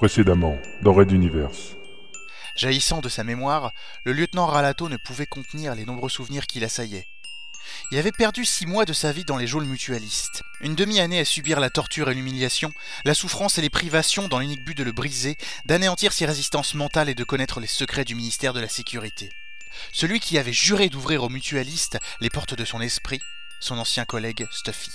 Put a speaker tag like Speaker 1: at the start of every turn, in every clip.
Speaker 1: Précédemment, dans Red Universe.
Speaker 2: Jaillissant de sa mémoire, le lieutenant Ralato ne pouvait contenir les nombreux souvenirs qui l'assaillaient. Il avait perdu six mois de sa vie dans les geôles mutualistes, une demi-année à subir la torture et l'humiliation, la souffrance et les privations dans l'unique but de le briser, d'anéantir ses résistances mentales et de connaître les secrets du ministère de la Sécurité. Celui qui avait juré d'ouvrir aux mutualistes les portes de son esprit, son ancien collègue Stuffy.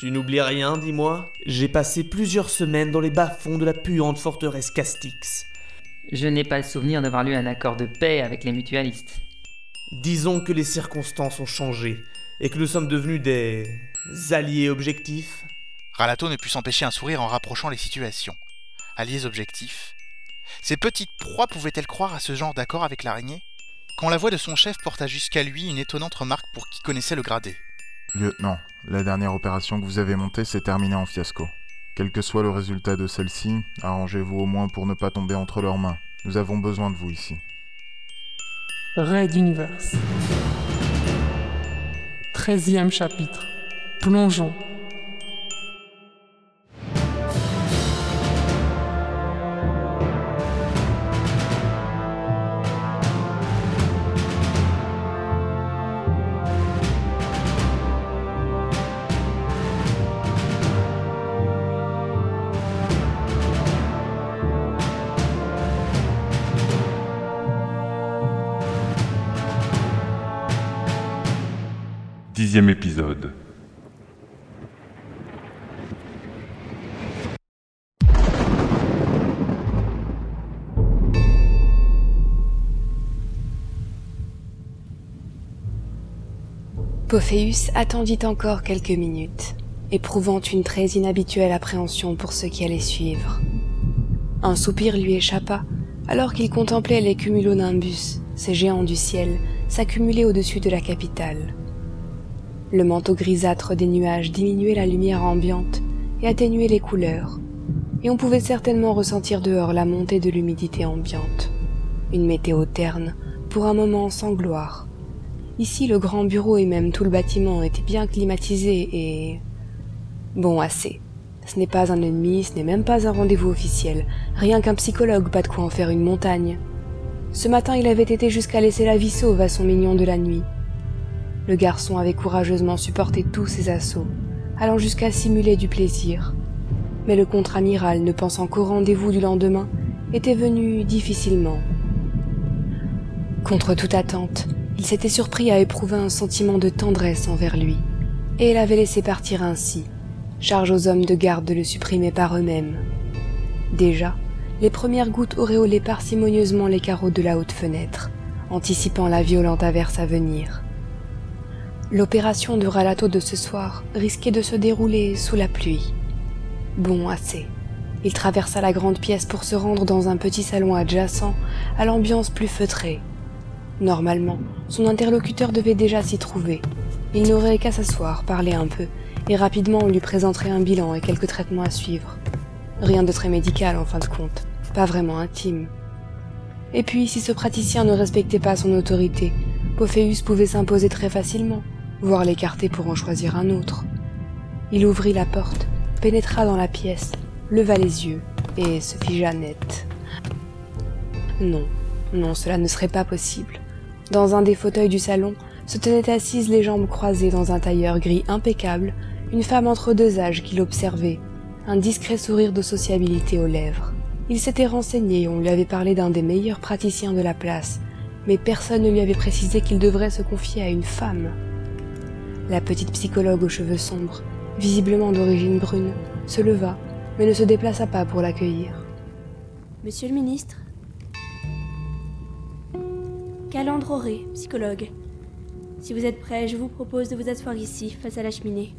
Speaker 3: Tu n'oublies rien, dis-moi J'ai passé plusieurs semaines dans les bas-fonds de la puante forteresse Castix.
Speaker 4: Je n'ai pas le souvenir d'avoir lu un accord de paix avec les mutualistes.
Speaker 3: Disons que les circonstances ont changé et que nous sommes devenus des alliés objectifs.
Speaker 2: Ralato ne put s'empêcher un sourire en rapprochant les situations. Alliés objectifs Ces petites proies pouvaient-elles croire à ce genre d'accord avec l'araignée? Quand la voix de son chef porta jusqu'à lui une étonnante remarque pour qui connaissait le gradé.
Speaker 5: Lieutenant, la dernière opération que vous avez montée s'est terminée en fiasco. Quel que soit le résultat de celle-ci, arrangez-vous au moins pour ne pas tomber entre leurs mains. Nous avons besoin de vous ici.
Speaker 6: Red Universe. 13e chapitre. Plongeons.
Speaker 1: Épisode.
Speaker 7: Pophéus attendit encore quelques minutes, éprouvant une très inhabituelle appréhension pour ce qui allait suivre. Un soupir lui échappa alors qu'il contemplait les cumulonimbus, ces géants du ciel, s'accumuler au-dessus de la capitale. Le manteau grisâtre des nuages diminuait la lumière ambiante et atténuait les couleurs, et on pouvait certainement ressentir dehors la montée de l'humidité ambiante. Une météo terne, pour un moment sans gloire. Ici, le grand bureau et même tout le bâtiment étaient bien climatisés et... Bon, assez. Ce n'est pas un ennemi, ce n'est même pas un rendez-vous officiel, rien qu'un psychologue, pas de quoi en faire une montagne. Ce matin, il avait été jusqu'à laisser la vie sauve à son mignon de la nuit. Le garçon avait courageusement supporté tous ses assauts, allant jusqu'à simuler du plaisir. Mais le contre-amiral, ne pensant qu'au rendez-vous du lendemain, était venu difficilement. Contre toute attente, il s'était surpris à éprouver un sentiment de tendresse envers lui, et il laissé partir ainsi, charge aux hommes de garde de le supprimer par eux-mêmes. Déjà, les premières gouttes auréolaient parcimonieusement les carreaux de la haute fenêtre, anticipant la violente averse à venir. L'opération de Ralato de ce soir risquait de se dérouler sous la pluie. Bon, assez. Il traversa la grande pièce pour se rendre dans un petit salon adjacent à l'ambiance plus feutrée. Normalement, son interlocuteur devait déjà s'y trouver. Il n'aurait qu'à s'asseoir, parler un peu, et rapidement on lui présenterait un bilan et quelques traitements à suivre. Rien de très médical en fin de compte, pas vraiment intime. Et puis, si ce praticien ne respectait pas son autorité, Pophéus pouvait s'imposer très facilement, voire l'écarter pour en choisir un autre. Il ouvrit la porte, pénétra dans la pièce, leva les yeux et se figea net. Non, non, cela ne serait pas possible. Dans un des fauteuils du salon se tenait assise les jambes croisées dans un tailleur gris impeccable, une femme entre deux âges qui l'observait, un discret sourire de sociabilité aux lèvres. Il s'était renseigné, on lui avait parlé d'un des meilleurs praticiens de la place, mais personne ne lui avait précisé qu'il devrait se confier à une femme. La petite psychologue aux cheveux sombres, visiblement d'origine brune, se leva, mais ne se déplaça pas pour l'accueillir.
Speaker 8: Monsieur le ministre Calandre Auré, psychologue. Si vous êtes prêt, je vous propose de vous asseoir ici, face à la cheminée.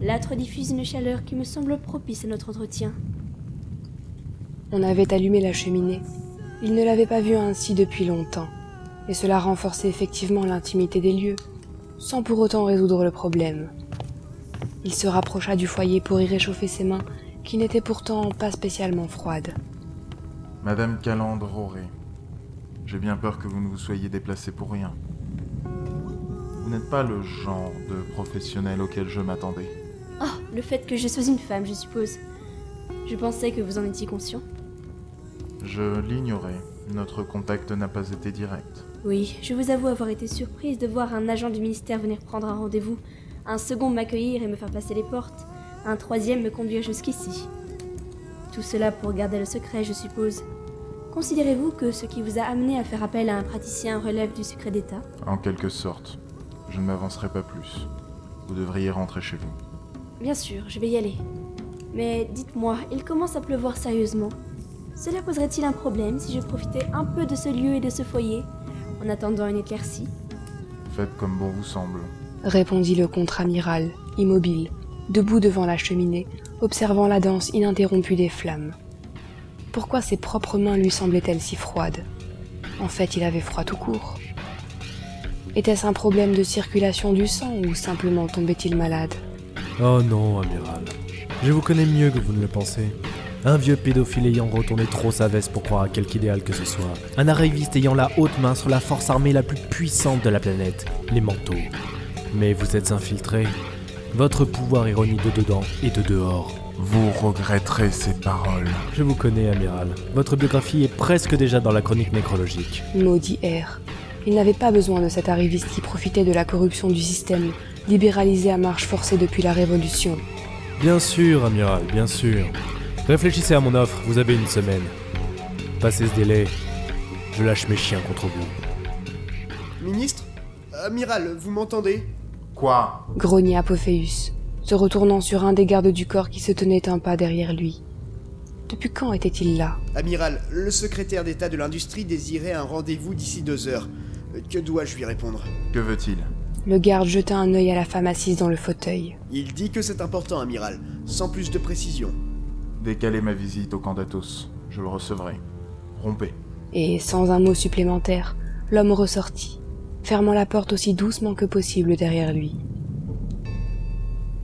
Speaker 8: L'âtre diffuse une chaleur qui me semble propice à notre entretien.
Speaker 7: On avait allumé la cheminée. Il ne l'avait pas vue ainsi depuis longtemps, et cela renforçait effectivement l'intimité des lieux, sans pour autant résoudre le problème. Il se rapprocha du foyer pour y réchauffer ses mains, qui n'étaient pourtant pas spécialement froides.
Speaker 5: Madame Calandre Auré, j'ai bien peur que vous ne vous soyez déplacée pour rien. Vous n'êtes pas le genre de professionnel auquel je m'attendais.
Speaker 8: Oh, le fait que je sois une femme, je suppose. Je pensais que vous en étiez conscient.
Speaker 5: Je l'ignorais. Notre contact n'a pas été direct.
Speaker 8: Oui, je vous avoue avoir été surprise de voir un agent du ministère venir prendre un rendez-vous, un second m'accueillir et me faire passer les portes, un troisième me conduire jusqu'ici. Tout cela pour garder le secret, je suppose. Considérez-vous que ce qui vous a amené à faire appel à un praticien relève du secret d'État?
Speaker 5: En quelque sorte. Je ne m'avancerai pas plus. Vous devriez rentrer chez vous.
Speaker 8: Bien sûr, je vais y aller. Mais dites-moi, il commence à pleuvoir sérieusement. Cela poserait-il un problème si je profitais un peu de ce lieu et de ce foyer, en attendant une éclaircie
Speaker 5: Faites comme bon vous semble.
Speaker 7: répondit le contre-amiral, immobile, debout devant la cheminée, observant la danse ininterrompue des flammes. Pourquoi ses propres mains lui semblaient-elles si froides? En fait, il avait froid tout court. Était-ce un problème de circulation du sang ou simplement tombait-il malade?
Speaker 9: Oh non, amiral. Je vous connais mieux que vous ne le pensez. Un vieux pédophile ayant retourné trop sa veste pour croire à quelque idéal que ce soit. Un arriviste ayant la haute main sur la force armée la plus puissante de la planète, les manteaux. Mais vous êtes infiltré. Votre pouvoir ironie de dedans et de dehors.
Speaker 5: Vous regretterez ces paroles.
Speaker 9: Je vous connais, amiral. Votre biographie est presque déjà dans la chronique nécrologique.
Speaker 7: Maudit R. Il n'avait pas besoin de cet arriviste qui profitait de la corruption du système, libéralisé à marche forcée depuis la Révolution.
Speaker 9: Bien sûr, amiral, bien sûr. Réfléchissez à mon offre, vous avez une semaine. Passez ce délai, je lâche mes chiens contre vous.
Speaker 10: Ministre Amiral, vous m'entendez?
Speaker 5: Quoi?
Speaker 7: Grogna Apophéus, se retournant sur un des gardes du corps qui se tenait un pas derrière lui. Depuis quand était-il là?
Speaker 10: Amiral, le secrétaire d'État de l'industrie désirait un rendez-vous d'ici deux heures. Que dois-je lui répondre?
Speaker 5: Que veut-il?
Speaker 7: Le garde jeta un œil à la femme assise dans le fauteuil.
Speaker 10: Il dit que c'est important, amiral, sans plus de précision.
Speaker 5: Décalez ma visite au camp d'Athos. Je le recevrai. Rompez.
Speaker 7: Et sans un mot supplémentaire, l'homme ressortit, fermant la porte aussi doucement que possible derrière lui.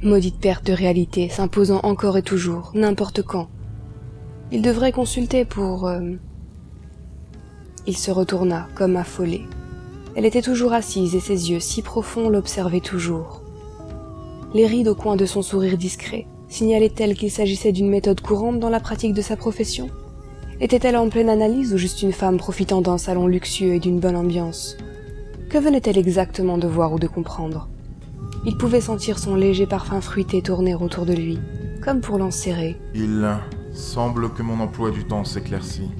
Speaker 7: Maudite perte de réalité s'imposant encore et toujours, n'importe quand. Il devrait consulter pour... euh, Il se retourna, comme affolé. Elle était toujours assise et ses yeux si profonds l'observaient toujours. Les rides au coin de son sourire discret signalaient-elles qu'il s'agissait d'une méthode courante dans la pratique de sa profession? Était-elle en pleine analyse ou juste une femme profitant d'un salon luxueux et d'une bonne ambiance? Que venait-elle exactement de voir ou de comprendre? Il pouvait sentir son léger parfum fruité tourner autour de lui, comme pour l'enserrer.
Speaker 5: Il semble que mon emploi du temps s'éclaircit.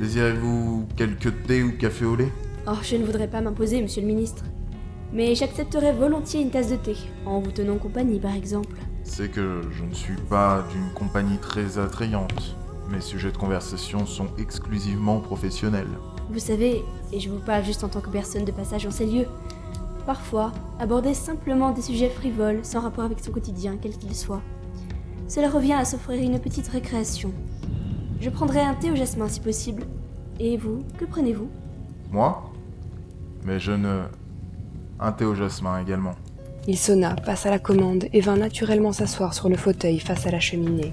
Speaker 5: Désirez-vous quelques thé ou café au lait?
Speaker 8: Oh, je ne voudrais pas m'imposer, monsieur le ministre. Mais j'accepterais volontiers une tasse de thé, en vous tenant compagnie par exemple.
Speaker 5: C'est que je ne suis pas d'une compagnie très attrayante. Mes sujets de conversation sont exclusivement professionnels.
Speaker 8: Vous savez, et je vous parle juste en tant que personne de passage en ces lieux, parfois, aborder simplement des sujets frivoles sans rapport avec son quotidien, quel qu'il soit, cela revient à s'offrir une petite récréation. Je prendrai un thé au jasmin si possible. Et vous, que prenez-vous?
Speaker 5: Moi? Mais je ne... Un thé au jasmin également.
Speaker 7: Il sonna, passa la commande et vint naturellement s'asseoir sur le fauteuil face à la cheminée.